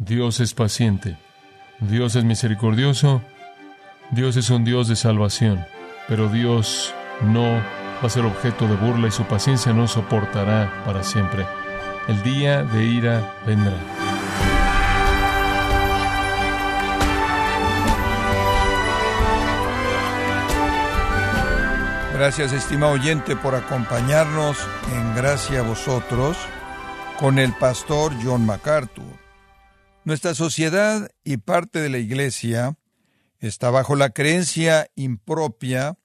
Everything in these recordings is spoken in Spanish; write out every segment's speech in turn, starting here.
Dios es paciente, Dios es misericordioso, Dios es un Dios de salvación, pero Dios no va a ser objeto de burla y su paciencia no soportará para siempre. El día de ira vendrá. Gracias, estimado oyente, por acompañarnos en Gracia a vosotros con el pastor John MacArthur. Nuestra sociedad y parte de la Iglesia está bajo la creencia impropia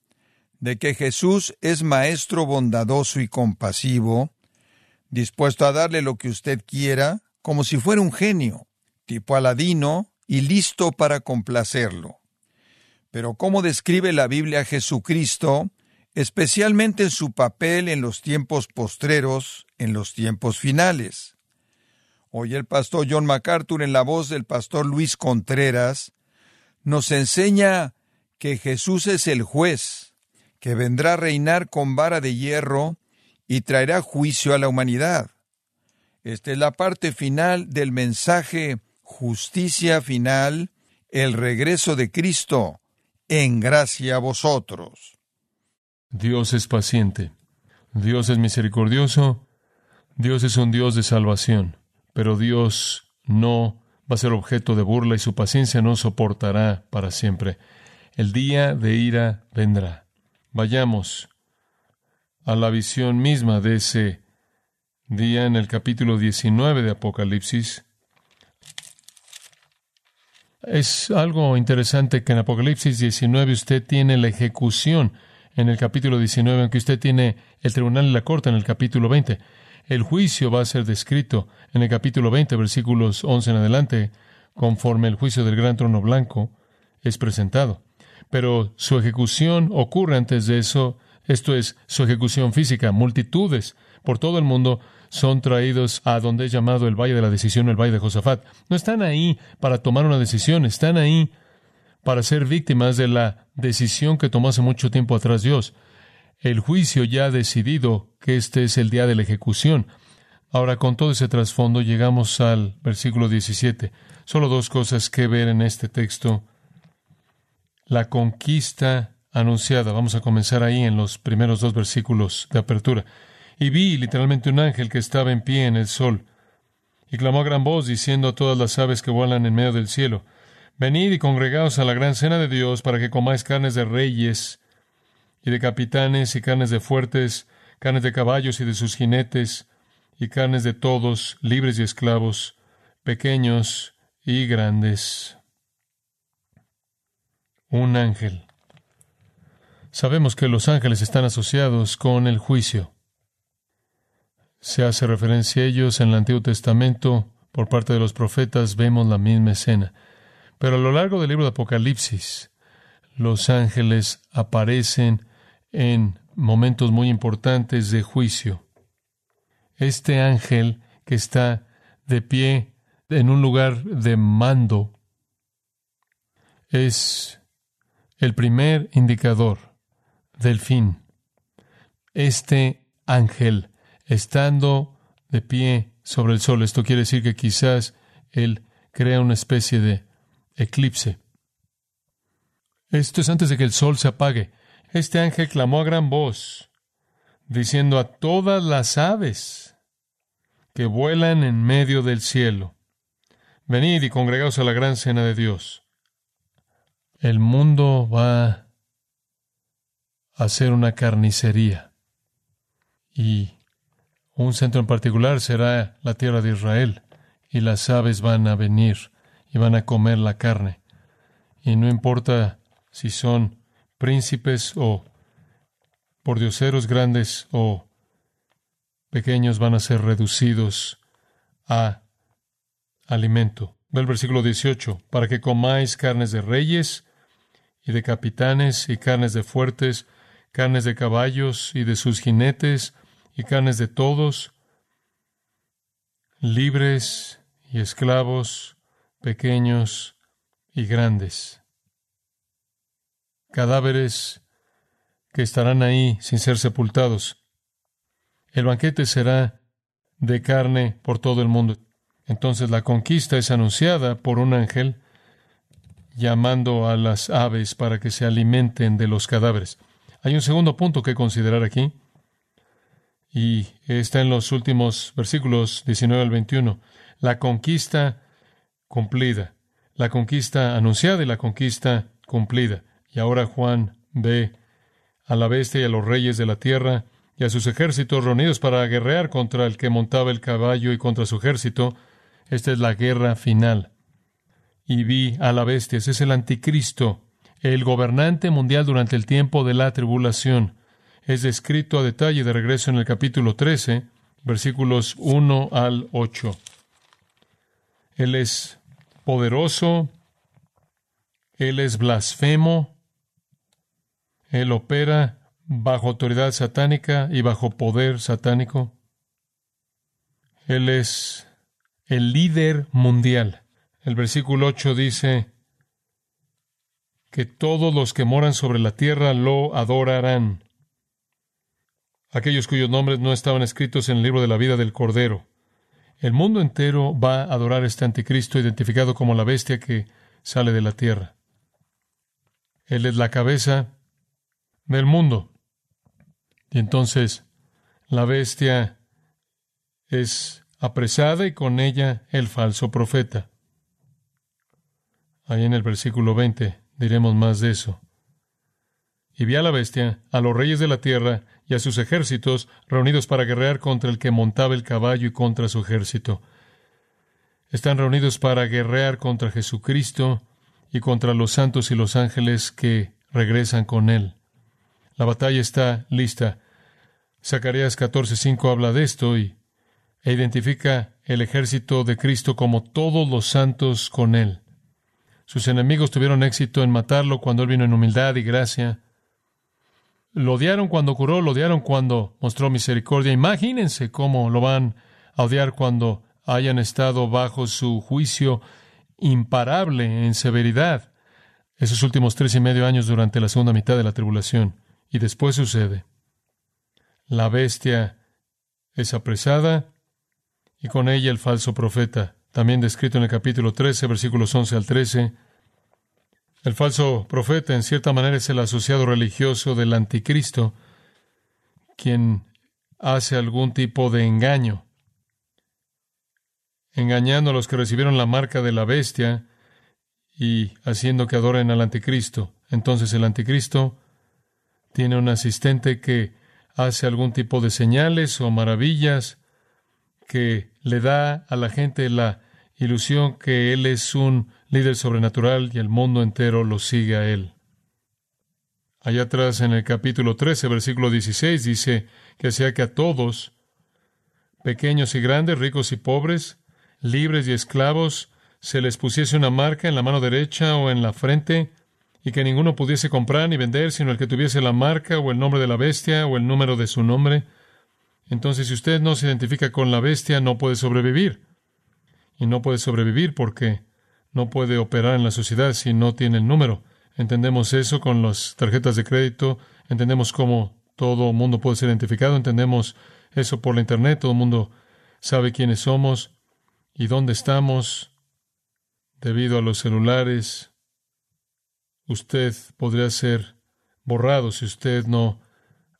de que Jesús es maestro bondadoso y compasivo, dispuesto a darle lo que usted quiera, como si fuera un genio, tipo aladino y listo para complacerlo. Pero ¿cómo describe la Biblia a Jesucristo, especialmente en su papel en los tiempos postreros, en los tiempos finales? Hoy el pastor John MacArthur en la voz del pastor Luis Contreras nos enseña que Jesús es el juez, que vendrá a reinar con vara de hierro y traerá juicio a la humanidad. Esta es la parte final del mensaje justicia final, el regreso de Cristo, en gracia a vosotros. Dios es paciente, Dios es misericordioso, Dios es un Dios de salvación pero Dios no va a ser objeto de burla y su paciencia no soportará para siempre. El día de ira vendrá. Vayamos a la visión misma de ese día en el capítulo 19 de Apocalipsis. Es algo interesante que en Apocalipsis 19 usted tiene la ejecución en el capítulo 19, aunque usted tiene el tribunal y la corte en el capítulo 20. El juicio va a ser descrito en el capítulo 20, versículos 11 en adelante, conforme el juicio del gran trono blanco es presentado. Pero su ejecución ocurre antes de eso, esto es su ejecución física. Multitudes por todo el mundo son traídos a donde es llamado el Valle de la Decisión, el Valle de Josafat. No están ahí para tomar una decisión, están ahí para ser víctimas de la decisión que tomó hace mucho tiempo atrás Dios el juicio ya ha decidido que este es el día de la ejecución. Ahora, con todo ese trasfondo, llegamos al versículo 17. Solo dos cosas que ver en este texto. La conquista anunciada. Vamos a comenzar ahí en los primeros dos versículos de apertura. Y vi literalmente un ángel que estaba en pie en el sol, y clamó a gran voz diciendo a todas las aves que vuelan en medio del cielo, Venid y congregaos a la gran cena de Dios para que comáis carnes de reyes y de capitanes y carnes de fuertes, carnes de caballos y de sus jinetes, y carnes de todos, libres y esclavos, pequeños y grandes. Un ángel. Sabemos que los ángeles están asociados con el juicio. Se hace referencia a ellos en el Antiguo Testamento. Por parte de los profetas vemos la misma escena. Pero a lo largo del libro de Apocalipsis, los ángeles aparecen en momentos muy importantes de juicio. Este ángel que está de pie en un lugar de mando es el primer indicador del fin. Este ángel estando de pie sobre el sol, esto quiere decir que quizás él crea una especie de eclipse. Esto es antes de que el sol se apague. Este ángel clamó a gran voz, diciendo a todas las aves que vuelan en medio del cielo, venid y congregaos a la gran cena de Dios. El mundo va a ser una carnicería y un centro en particular será la tierra de Israel y las aves van a venir y van a comer la carne. Y no importa si son príncipes o pordioseros grandes o pequeños van a ser reducidos a alimento. Ve el versículo 18, para que comáis carnes de reyes y de capitanes y carnes de fuertes, carnes de caballos y de sus jinetes y carnes de todos, libres y esclavos, pequeños y grandes cadáveres que estarán ahí sin ser sepultados. El banquete será de carne por todo el mundo. Entonces la conquista es anunciada por un ángel llamando a las aves para que se alimenten de los cadáveres. Hay un segundo punto que considerar aquí, y está en los últimos versículos 19 al 21. La conquista cumplida, la conquista anunciada y la conquista cumplida. Y ahora Juan ve a la bestia y a los reyes de la tierra y a sus ejércitos reunidos para guerrear contra el que montaba el caballo y contra su ejército. Esta es la guerra final y vi a la bestia. Ese es el anticristo, el gobernante mundial durante el tiempo de la tribulación. Es descrito a detalle de regreso en el capítulo 13, versículos 1 al 8. Él es poderoso, él es blasfemo, él opera bajo autoridad satánica y bajo poder satánico. Él es el líder mundial. El versículo 8 dice que todos los que moran sobre la tierra lo adorarán. Aquellos cuyos nombres no estaban escritos en el libro de la vida del Cordero. El mundo entero va a adorar este anticristo identificado como la bestia que sale de la tierra. Él es la cabeza del mundo. Y entonces la bestia es apresada y con ella el falso profeta. Ahí en el versículo 20 diremos más de eso. Y vi a la bestia, a los reyes de la tierra y a sus ejércitos reunidos para guerrear contra el que montaba el caballo y contra su ejército. Están reunidos para guerrear contra Jesucristo y contra los santos y los ángeles que regresan con él. La batalla está lista. Zacarías 14:5 habla de esto y e identifica el ejército de Cristo como todos los santos con él. Sus enemigos tuvieron éxito en matarlo cuando él vino en humildad y gracia. Lo odiaron cuando curó, lo odiaron cuando mostró misericordia. Imagínense cómo lo van a odiar cuando hayan estado bajo su juicio imparable en severidad esos últimos tres y medio años durante la segunda mitad de la tribulación. Y después sucede. La bestia es apresada y con ella el falso profeta también descrito en el capítulo 13, versículos 11 al 13. El falso profeta, en cierta manera, es el asociado religioso del anticristo, quien hace algún tipo de engaño, engañando a los que recibieron la marca de la bestia y haciendo que adoren al anticristo. Entonces el anticristo tiene un asistente que hace algún tipo de señales o maravillas que le da a la gente la ilusión que Él es un líder sobrenatural y el mundo entero lo sigue a Él. Allá atrás en el capítulo 13, versículo 16, dice que sea que a todos, pequeños y grandes, ricos y pobres, libres y esclavos, se les pusiese una marca en la mano derecha o en la frente, y que ninguno pudiese comprar ni vender, sino el que tuviese la marca o el nombre de la bestia o el número de su nombre. Entonces, si usted no se identifica con la bestia, no puede sobrevivir y no puede sobrevivir porque no puede operar en la sociedad si no tiene el número. Entendemos eso con las tarjetas de crédito, entendemos cómo todo mundo puede ser identificado, entendemos eso por la Internet, todo el mundo sabe quiénes somos y dónde estamos debido a los celulares. Usted podría ser borrado si usted no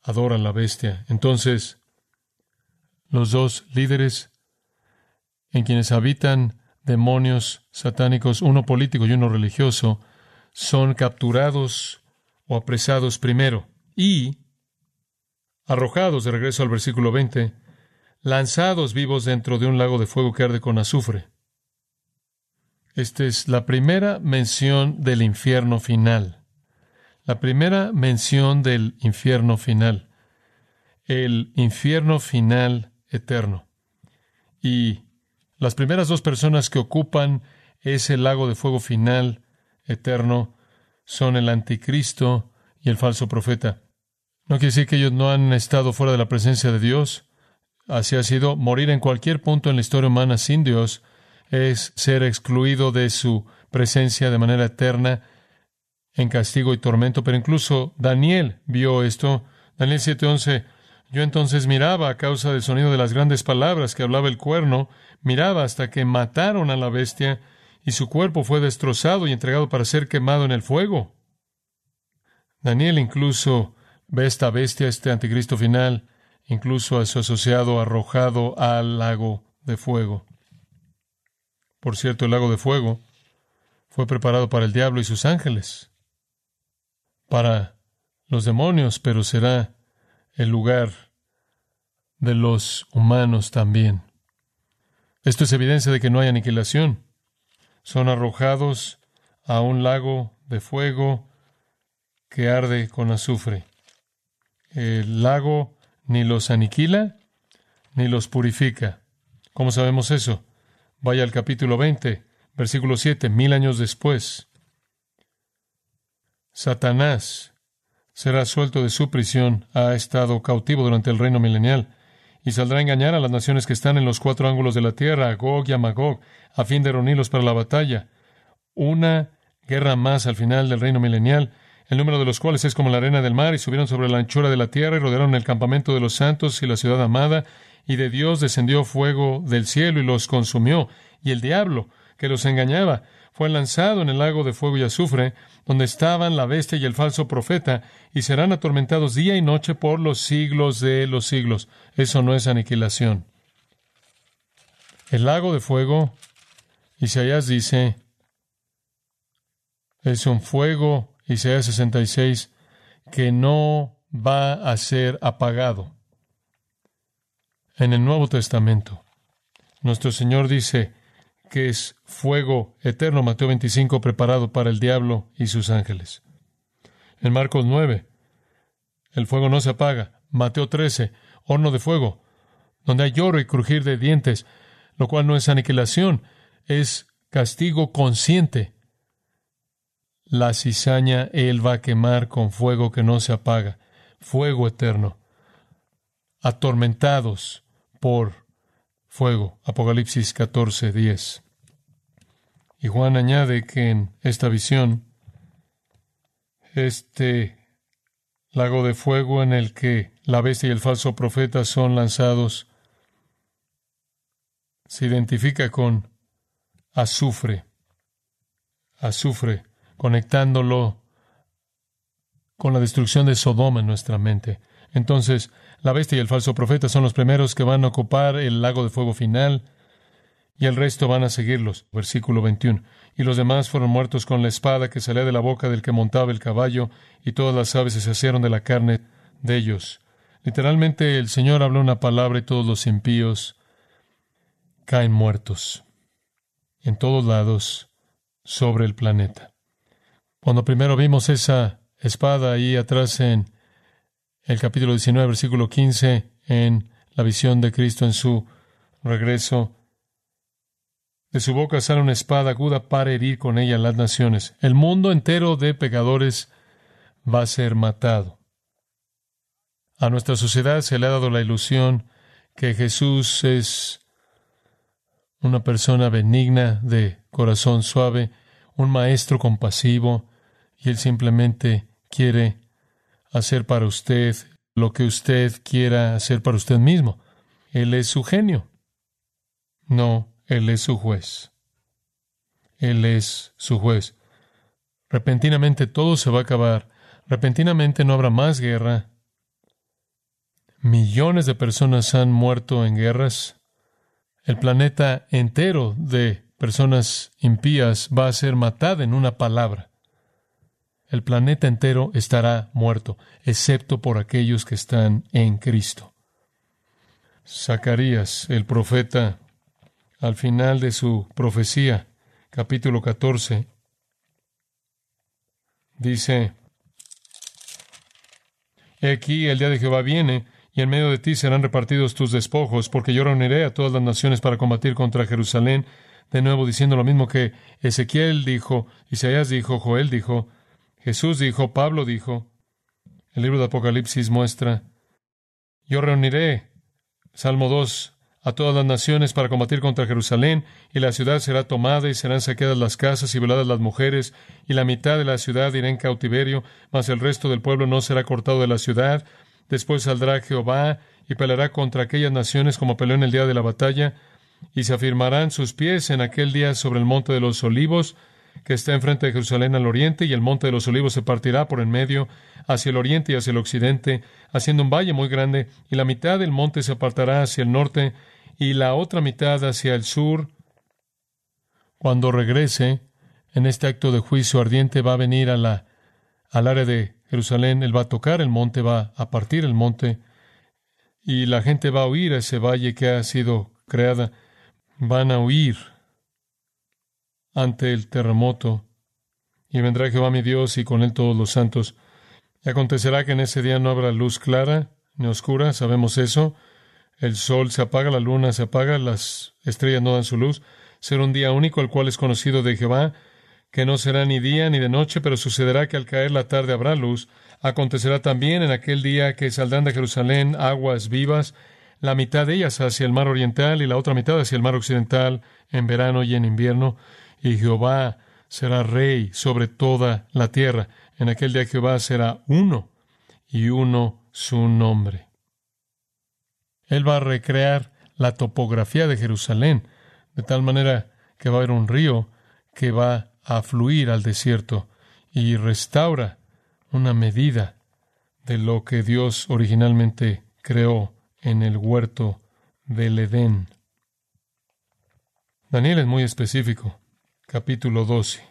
adora a la bestia. Entonces, los dos líderes en quienes habitan demonios satánicos, uno político y uno religioso, son capturados o apresados primero y arrojados de regreso al versículo 20, lanzados vivos dentro de un lago de fuego que arde con azufre. Esta es la primera mención del infierno final. La primera mención del infierno final. El infierno final eterno. Y las primeras dos personas que ocupan ese lago de fuego final eterno son el anticristo y el falso profeta. No quiere decir que ellos no han estado fuera de la presencia de Dios. Así ha sido. Morir en cualquier punto en la historia humana sin Dios es ser excluido de su presencia de manera eterna en castigo y tormento. Pero incluso Daniel vio esto. Daniel 7:11 Yo entonces miraba a causa del sonido de las grandes palabras que hablaba el cuerno, miraba hasta que mataron a la bestia y su cuerpo fue destrozado y entregado para ser quemado en el fuego. Daniel incluso ve esta bestia, este anticristo final, incluso a su asociado arrojado al lago de fuego. Por cierto, el lago de fuego fue preparado para el diablo y sus ángeles, para los demonios, pero será el lugar de los humanos también. Esto es evidencia de que no hay aniquilación. Son arrojados a un lago de fuego que arde con azufre. El lago ni los aniquila ni los purifica. ¿Cómo sabemos eso? Vaya al capítulo 20, versículo 7, mil años después. Satanás será suelto de su prisión, ha estado cautivo durante el reino milenial, y saldrá a engañar a las naciones que están en los cuatro ángulos de la tierra, a Gog y a Magog, a fin de reunirlos para la batalla. Una guerra más al final del reino milenial, el número de los cuales es como la arena del mar, y subieron sobre la anchura de la tierra y rodearon el campamento de los santos y la ciudad amada, y de Dios descendió fuego del cielo y los consumió, y el diablo, que los engañaba, fue lanzado en el lago de fuego y azufre, donde estaban la bestia y el falso profeta, y serán atormentados día y noche por los siglos de los siglos. Eso no es aniquilación. El lago de fuego, Isaías dice, es un fuego, Isaías 66, que no va a ser apagado. En el Nuevo Testamento, nuestro Señor dice, que es fuego eterno, Mateo 25, preparado para el diablo y sus ángeles. En Marcos 9, el fuego no se apaga. Mateo 13, horno de fuego, donde hay lloro y crujir de dientes, lo cual no es aniquilación, es castigo consciente. La cizaña él va a quemar con fuego que no se apaga, fuego eterno, atormentados por fuego. Apocalipsis 14, 10. Y Juan añade que en esta visión, este lago de fuego en el que la bestia y el falso profeta son lanzados, se identifica con azufre, azufre, conectándolo con la destrucción de Sodoma en nuestra mente. Entonces, la bestia y el falso profeta son los primeros que van a ocupar el lago de fuego final y el resto van a seguirlos. Versículo 21. Y los demás fueron muertos con la espada que salía de la boca del que montaba el caballo y todas las aves se saciaron de la carne de ellos. Literalmente el Señor habló una palabra y todos los impíos caen muertos en todos lados sobre el planeta. Cuando primero vimos esa espada ahí atrás en el capítulo 19, versículo 15, en la visión de Cristo en su regreso. De su boca sale una espada aguda para herir con ella las naciones. El mundo entero de pecadores va a ser matado. A nuestra sociedad se le ha dado la ilusión que Jesús es una persona benigna, de corazón suave, un maestro compasivo, y él simplemente quiere hacer para usted lo que usted quiera hacer para usted mismo. Él es su genio. No, Él es su juez. Él es su juez. Repentinamente todo se va a acabar. Repentinamente no habrá más guerra. Millones de personas han muerto en guerras. El planeta entero de personas impías va a ser matada en una palabra el planeta entero estará muerto, excepto por aquellos que están en Cristo. Zacarías, el profeta, al final de su profecía, capítulo 14, dice, He aquí el día de Jehová viene, y en medio de ti serán repartidos tus despojos, porque yo reuniré a todas las naciones para combatir contra Jerusalén, de nuevo diciendo lo mismo que Ezequiel dijo, Isaías dijo, Joel dijo, Jesús dijo, Pablo dijo, el libro de Apocalipsis muestra, yo reuniré, Salmo 2, a todas las naciones para combatir contra Jerusalén, y la ciudad será tomada y serán saqueadas las casas y violadas las mujeres, y la mitad de la ciudad irá en cautiverio, mas el resto del pueblo no será cortado de la ciudad, Después saldrá Jehová y peleará contra aquellas naciones como peleó en el día de la batalla, y se afirmarán sus pies en aquel día sobre el monte de los olivos, que está enfrente de Jerusalén al oriente, y el monte de los olivos se partirá por en medio, hacia el oriente y hacia el occidente, haciendo un valle muy grande, y la mitad del monte se apartará hacia el norte, y la otra mitad hacia el sur. Cuando regrese, en este acto de juicio ardiente va a venir a la, al área de Jerusalén, él va a tocar el monte, va a partir el monte, y la gente va a huir a ese valle que ha sido creada. Van a huir ante el terremoto. Y vendrá Jehová mi Dios y con él todos los santos. Y acontecerá que en ese día no habrá luz clara ni oscura, sabemos eso. El sol se apaga, la luna se apaga, las estrellas no dan su luz. Será un día único, el cual es conocido de Jehová, que no será ni día ni de noche, pero sucederá que al caer la tarde habrá luz. Acontecerá también en aquel día que saldrán de Jerusalén aguas vivas, la mitad de ellas hacia el mar oriental y la otra mitad hacia el mar occidental, en verano y en invierno, y Jehová será rey sobre toda la tierra. En aquel día Jehová será uno, y uno su nombre. Él va a recrear la topografía de Jerusalén, de tal manera que va a haber un río que va a fluir al desierto y restaura una medida de lo que Dios originalmente creó en el huerto del Edén. Daniel es muy específico. Capítulo 12.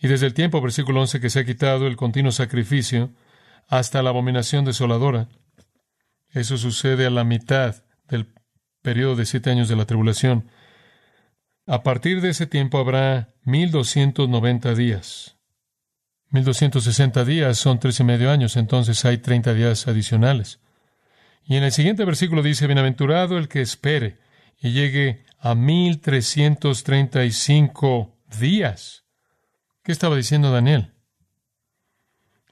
Y desde el tiempo, versículo 11, que se ha quitado el continuo sacrificio hasta la abominación desoladora. Eso sucede a la mitad del periodo de siete años de la tribulación. A partir de ese tiempo habrá 1290 días. 1260 días son tres y medio años, entonces hay 30 días adicionales. Y en el siguiente versículo dice, Bienaventurado el que espere y llegue a 1335 días. ¿Qué estaba diciendo Daniel?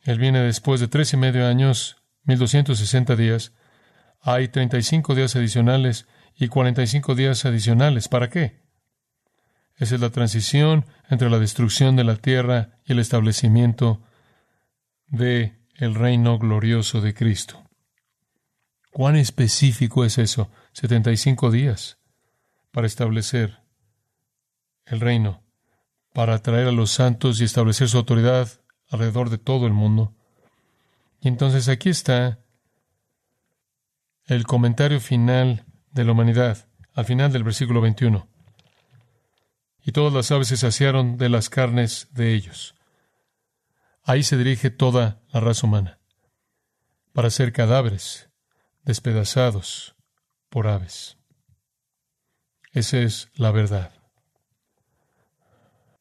Él viene después de tres y medio años, 1260 días. Hay 35 días adicionales y 45 días adicionales. ¿Para qué? Esa es la transición entre la destrucción de la tierra y el establecimiento de el reino glorioso de Cristo. ¿Cuán específico es eso? 75 días para establecer el reino, para atraer a los santos y establecer su autoridad alrededor de todo el mundo. Y entonces aquí está el comentario final de la humanidad, al final del versículo 21 y todas las aves se saciaron de las carnes de ellos. Ahí se dirige toda la raza humana, para ser cadáveres despedazados por aves. Esa es la verdad.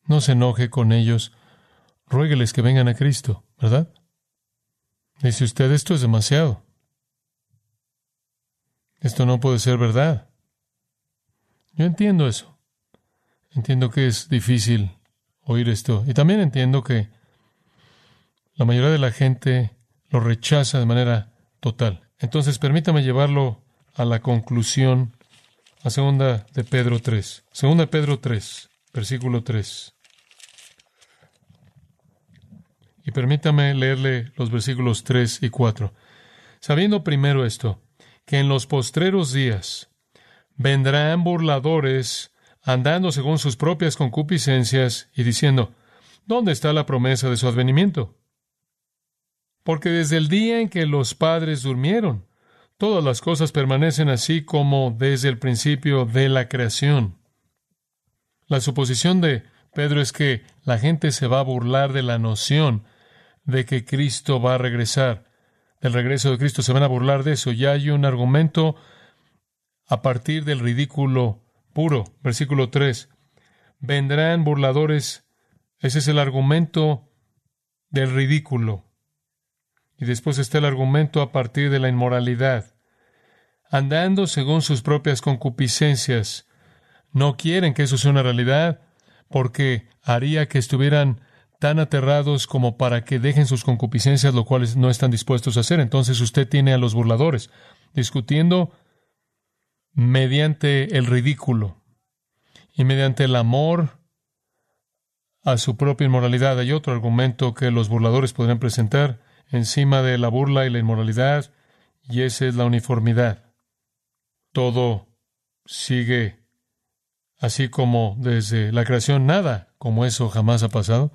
No se enoje con ellos, ruégueles que vengan a Cristo, ¿verdad? Dice usted, esto es demasiado. Esto no puede ser verdad. Yo entiendo eso. Entiendo que es difícil oír esto. Y también entiendo que la mayoría de la gente lo rechaza de manera total. Entonces, permítame llevarlo a la conclusión, a segunda de Pedro 3. Segunda de Pedro 3, versículo 3. Y permítame leerle los versículos 3 y 4. Sabiendo primero esto, que en los postreros días vendrán burladores andando según sus propias concupiscencias y diciendo, ¿dónde está la promesa de su advenimiento? Porque desde el día en que los padres durmieron, todas las cosas permanecen así como desde el principio de la creación. La suposición de Pedro es que la gente se va a burlar de la noción de que Cristo va a regresar, del regreso de Cristo, se van a burlar de eso. Ya hay un argumento a partir del ridículo puro. Versículo 3. Vendrán burladores. Ese es el argumento del ridículo. Y después está el argumento a partir de la inmoralidad. Andando según sus propias concupiscencias. No quieren que eso sea una realidad porque haría que estuvieran tan aterrados como para que dejen sus concupiscencias, lo cual no están dispuestos a hacer. Entonces usted tiene a los burladores discutiendo mediante el ridículo y mediante el amor a su propia inmoralidad. Hay otro argumento que los burladores podrían presentar. Encima de la burla y la inmoralidad, y esa es la uniformidad. Todo sigue así como desde la creación, nada como eso jamás ha pasado.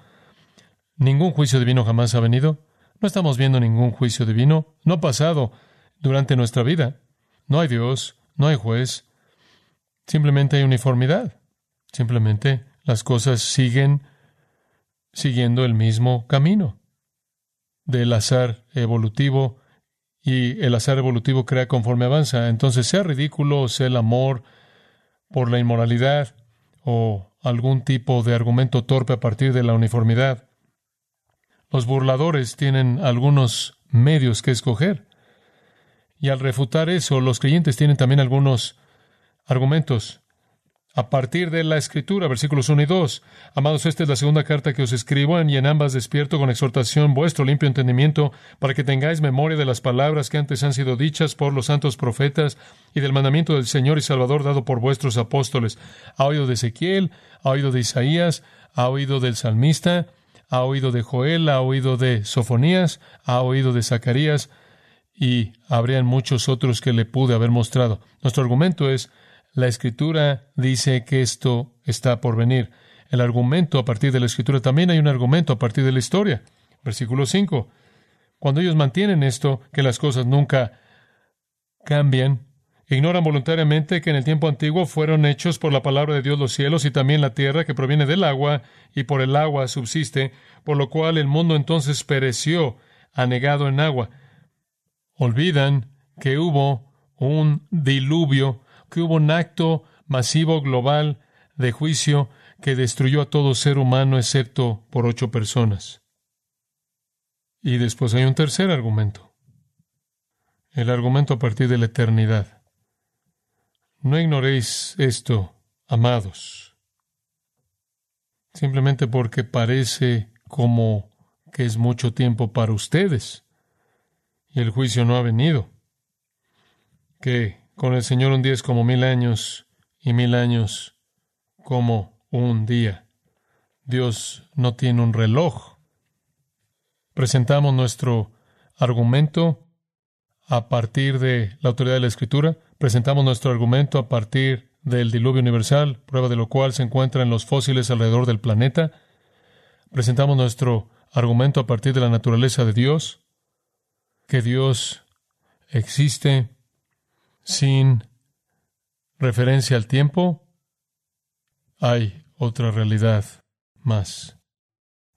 Ningún juicio divino jamás ha venido. No estamos viendo ningún juicio divino. No ha pasado durante nuestra vida. No hay Dios, no hay juez. Simplemente hay uniformidad. Simplemente las cosas siguen siguiendo el mismo camino del azar evolutivo y el azar evolutivo crea conforme avanza. Entonces, sea ridículo, sea el amor por la inmoralidad o algún tipo de argumento torpe a partir de la uniformidad. Los burladores tienen algunos medios que escoger. Y al refutar eso, los creyentes tienen también algunos argumentos a partir de la Escritura, versículos 1 y 2. Amados, esta es la segunda carta que os escribo, y en ambas despierto con exhortación vuestro limpio entendimiento, para que tengáis memoria de las palabras que antes han sido dichas por los santos profetas y del mandamiento del Señor y Salvador dado por vuestros apóstoles. Ha oído de Ezequiel, ha oído de Isaías, ha oído del salmista, ha oído de Joel, ha oído de Sofonías, ha oído de Zacarías, y habrían muchos otros que le pude haber mostrado. Nuestro argumento es la escritura dice que esto está por venir. El argumento a partir de la escritura también hay un argumento a partir de la historia. Versículo 5. Cuando ellos mantienen esto, que las cosas nunca cambian, ignoran voluntariamente que en el tiempo antiguo fueron hechos por la palabra de Dios los cielos y también la tierra que proviene del agua y por el agua subsiste, por lo cual el mundo entonces pereció anegado en agua. Olvidan que hubo un diluvio que hubo un acto masivo global de juicio que destruyó a todo ser humano excepto por ocho personas. Y después hay un tercer argumento. El argumento a partir de la eternidad. No ignoréis esto, amados, simplemente porque parece como que es mucho tiempo para ustedes y el juicio no ha venido. Que con el Señor un día es como mil años y mil años como un día. Dios no tiene un reloj. Presentamos nuestro argumento a partir de la autoridad de la Escritura. Presentamos nuestro argumento a partir del diluvio universal, prueba de lo cual se encuentra en los fósiles alrededor del planeta. Presentamos nuestro argumento a partir de la naturaleza de Dios, que Dios existe sin referencia al tiempo, hay otra realidad más.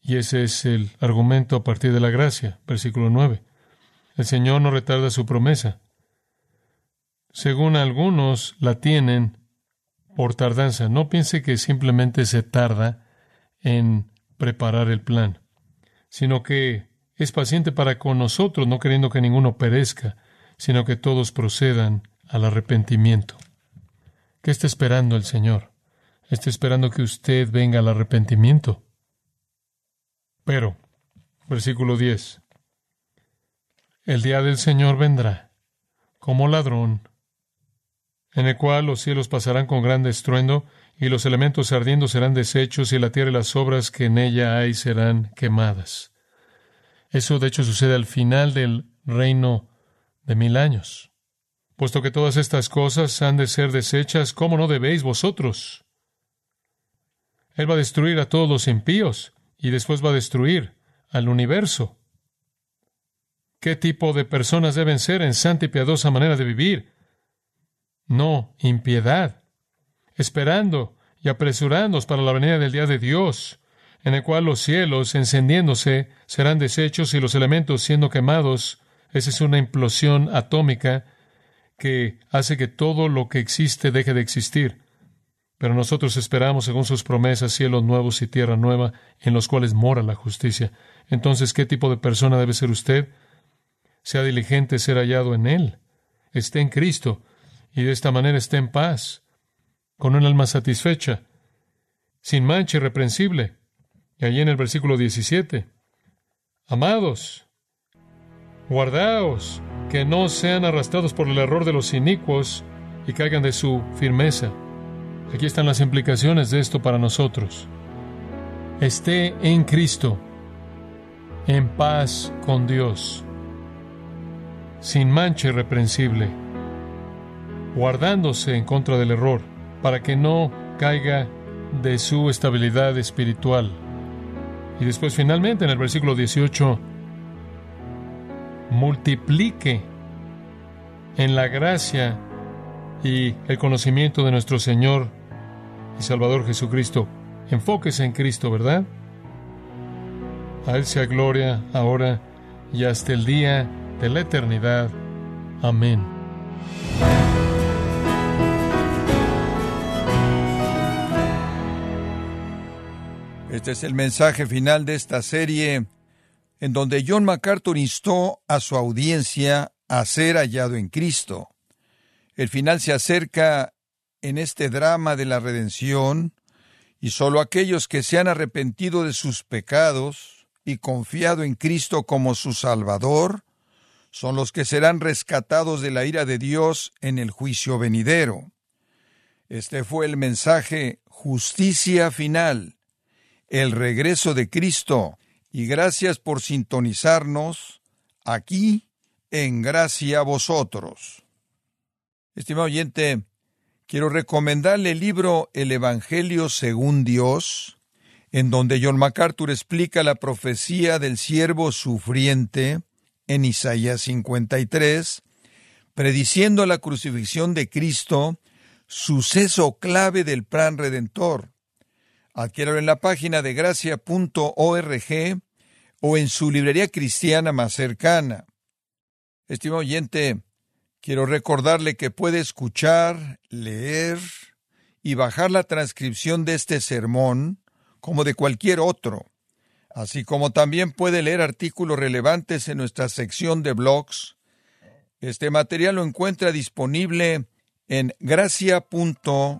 Y ese es el argumento a partir de la gracia, versículo 9. El Señor no retarda su promesa. Según algunos la tienen por tardanza. No piense que simplemente se tarda en preparar el plan, sino que es paciente para con nosotros, no queriendo que ninguno perezca, sino que todos procedan al arrepentimiento. ¿Qué está esperando el Señor? Está esperando que usted venga al arrepentimiento. Pero, versículo 10, el día del Señor vendrá como ladrón, en el cual los cielos pasarán con gran estruendo, y los elementos ardiendo serán deshechos, y la tierra y las obras que en ella hay serán quemadas. Eso, de hecho, sucede al final del reino de mil años. Puesto que todas estas cosas han de ser desechas, ¿cómo no debéis vosotros? Él va a destruir a todos los impíos y después va a destruir al universo. ¿Qué tipo de personas deben ser en santa y piadosa manera de vivir? No impiedad, esperando y apresurándonos para la venida del día de Dios, en el cual los cielos encendiéndose serán deshechos y los elementos siendo quemados. Esa es una implosión atómica que hace que todo lo que existe deje de existir. Pero nosotros esperamos, según sus promesas, cielos nuevos y tierra nueva, en los cuales mora la justicia. Entonces, ¿qué tipo de persona debe ser usted? Sea diligente ser hallado en Él. Esté en Cristo, y de esta manera esté en paz, con un alma satisfecha, sin mancha irreprensible. Y allí en el versículo 17, Amados, guardaos que no sean arrastrados por el error de los inicuos y caigan de su firmeza. Aquí están las implicaciones de esto para nosotros. Esté en Cristo. en paz con Dios, sin mancha irreprensible, guardándose en contra del error, para que no caiga de su estabilidad espiritual. Y después finalmente en el versículo 18, multiplique en la gracia y el conocimiento de nuestro Señor y Salvador Jesucristo. Enfóquese en Cristo, ¿verdad? A Él sea gloria ahora y hasta el día de la eternidad. Amén. Este es el mensaje final de esta serie en donde John MacArthur instó a su audiencia a ser hallado en Cristo. El final se acerca en este drama de la redención y sólo aquellos que se han arrepentido de sus pecados, y confiado en Cristo como su Salvador, son los que serán rescatados de la ira de Dios en el juicio venidero. Este fue el mensaje justicia final, el regreso de Cristo, y gracias por sintonizarnos aquí en Gracia a vosotros. Estimado oyente, quiero recomendarle el libro El Evangelio según Dios, en donde John MacArthur explica la profecía del siervo sufriente en Isaías 53, prediciendo la crucifixión de Cristo, suceso clave del plan redentor. Adquiéralo en la página de gracia.org o en su librería cristiana más cercana. Estimado oyente, quiero recordarle que puede escuchar, leer y bajar la transcripción de este sermón como de cualquier otro, así como también puede leer artículos relevantes en nuestra sección de blogs. Este material lo encuentra disponible en gracia.org